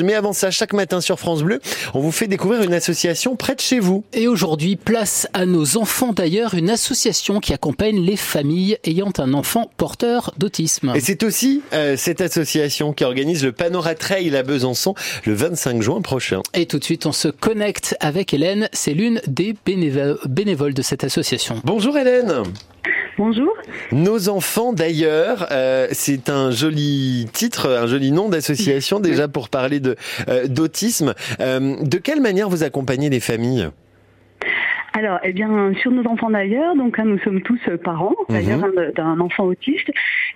Mais avant ça, chaque matin sur France Bleu, on vous fait découvrir une association près de chez vous. Et aujourd'hui, place à nos enfants d'ailleurs, une association qui accompagne les familles ayant un enfant porteur d'autisme. Et c'est aussi euh, cette association qui organise le Panora Trail à Besançon le 25 juin prochain. Et tout de suite, on se connecte avec Hélène. C'est l'une des bénévoles de cette association. Bonjour Hélène. Bonjour. Nos enfants d'ailleurs, euh, c'est un joli titre, un joli nom d'association déjà pour parler de euh, d'autisme. Euh, de quelle manière vous accompagnez les familles? Alors, eh bien, sur nos enfants d'ailleurs, donc hein, nous sommes tous parents d'ailleurs mhm. d'un enfant autiste,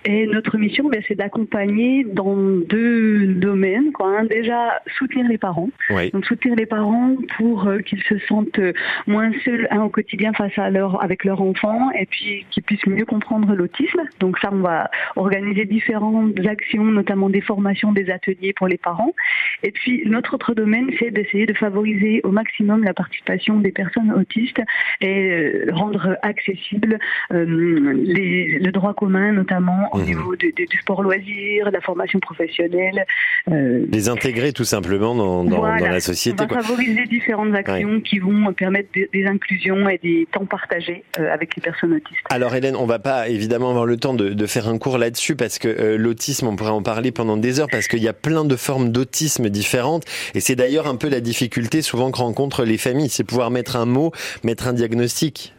et notre mission, ben, c'est d'accompagner dans deux domaines. Quoi, hein. Déjà, soutenir les parents. Donc, soutenir les parents pour euh, qu'ils se sentent moins seuls hein, au quotidien face à leur, avec leur enfant, et puis qu'ils puissent mieux comprendre l'autisme. Donc, ça, on va organiser différentes actions, notamment des formations, des ateliers pour les parents. Et puis, notre autre domaine, c'est d'essayer de favoriser au maximum la participation des personnes autistes et euh, rendre accessible euh, le droit commun, notamment au mhm. niveau du sport loisir, de la formation professionnelle. Euh, les intégrer tout simplement dans, la société. On va favoriser différentes actions qui vont permettre des, inclusions et des temps partagés avec les personnes autistes. Alors Hélène, on va pas évidemment avoir le temps de, faire un cours là-dessus parce que l'autisme, on pourrait en parler pendant des heures parce qu'il y a plein de formes d'autisme différentes et c'est d'ailleurs un peu la difficulté souvent que rencontrent les familles, c'est pouvoir mettre un mot mettre un diagnostic.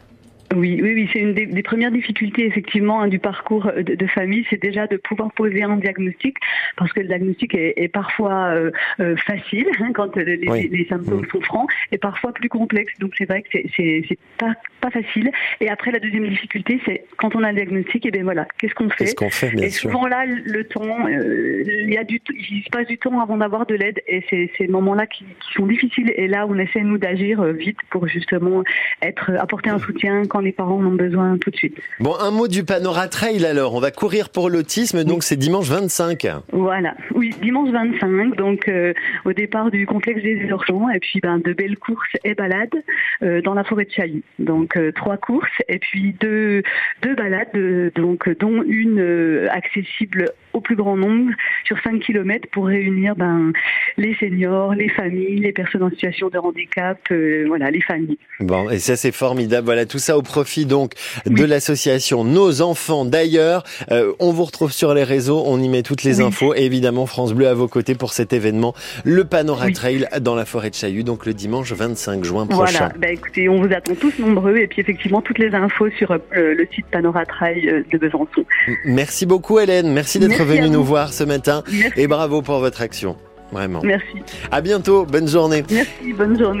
Oui, oui, oui, c'est une des, premières difficultés effectivement hein, du parcours de, famille, c'est déjà de pouvoir poser un diagnostic, parce que le diagnostic est, parfois euh, euh, facile hein, quand les, symptômes mm. sont francs, et parfois plus complexe. Donc c'est vrai que c'est pas pas facile. Et après la deuxième difficulté, c'est quand on a un diagnostic, et bien voilà, qu'est-ce qu'on fait, qu'on fait Et souvent là, le temps, euh, il y a du, il se passe du temps avant d'avoir de l'aide, et c'est ces moments-là qui, qui, sont difficiles. Et là, on essaie nous d'agir vite pour justement être apporter un soutien quand les parents en ont besoin tout de suite. Bon, un mot du Panora Trail alors. On va courir pour l'autisme, donc c'est dimanche 25. Voilà, oui, dimanche 25, donc euh, au départ du complexe des urgents, et puis ben, de belles courses et balades euh, dans la forêt de Chailly. Donc euh, trois courses, et puis deux, deux balades, donc, dont une accessible au plus grand nombre sur 5 km pour réunir ben, les seniors, les familles, les personnes en situation de handicap, voilà, les familles. Bon, et ça c'est formidable. Voilà, tout ça au profit donc de l'association Nos Enfants d'ailleurs. Euh, on vous retrouve sur les réseaux, on y met toutes les infos et évidemment France Bleu à vos côtés pour cet événement, le Panora Trail dans la forêt de Chaillot, donc le dimanche 25 juin prochain. Voilà, bah, écoutez, on vous attend tous nombreux et puis effectivement toutes les infos sur euh, le site Panora Trail euh, de Besançon. Merci beaucoup Hélène, merci d'être venue nous voir ce matin et bravo pour votre action. Vraiment. Merci. À bientôt, bonne journée. Merci, bonne journée.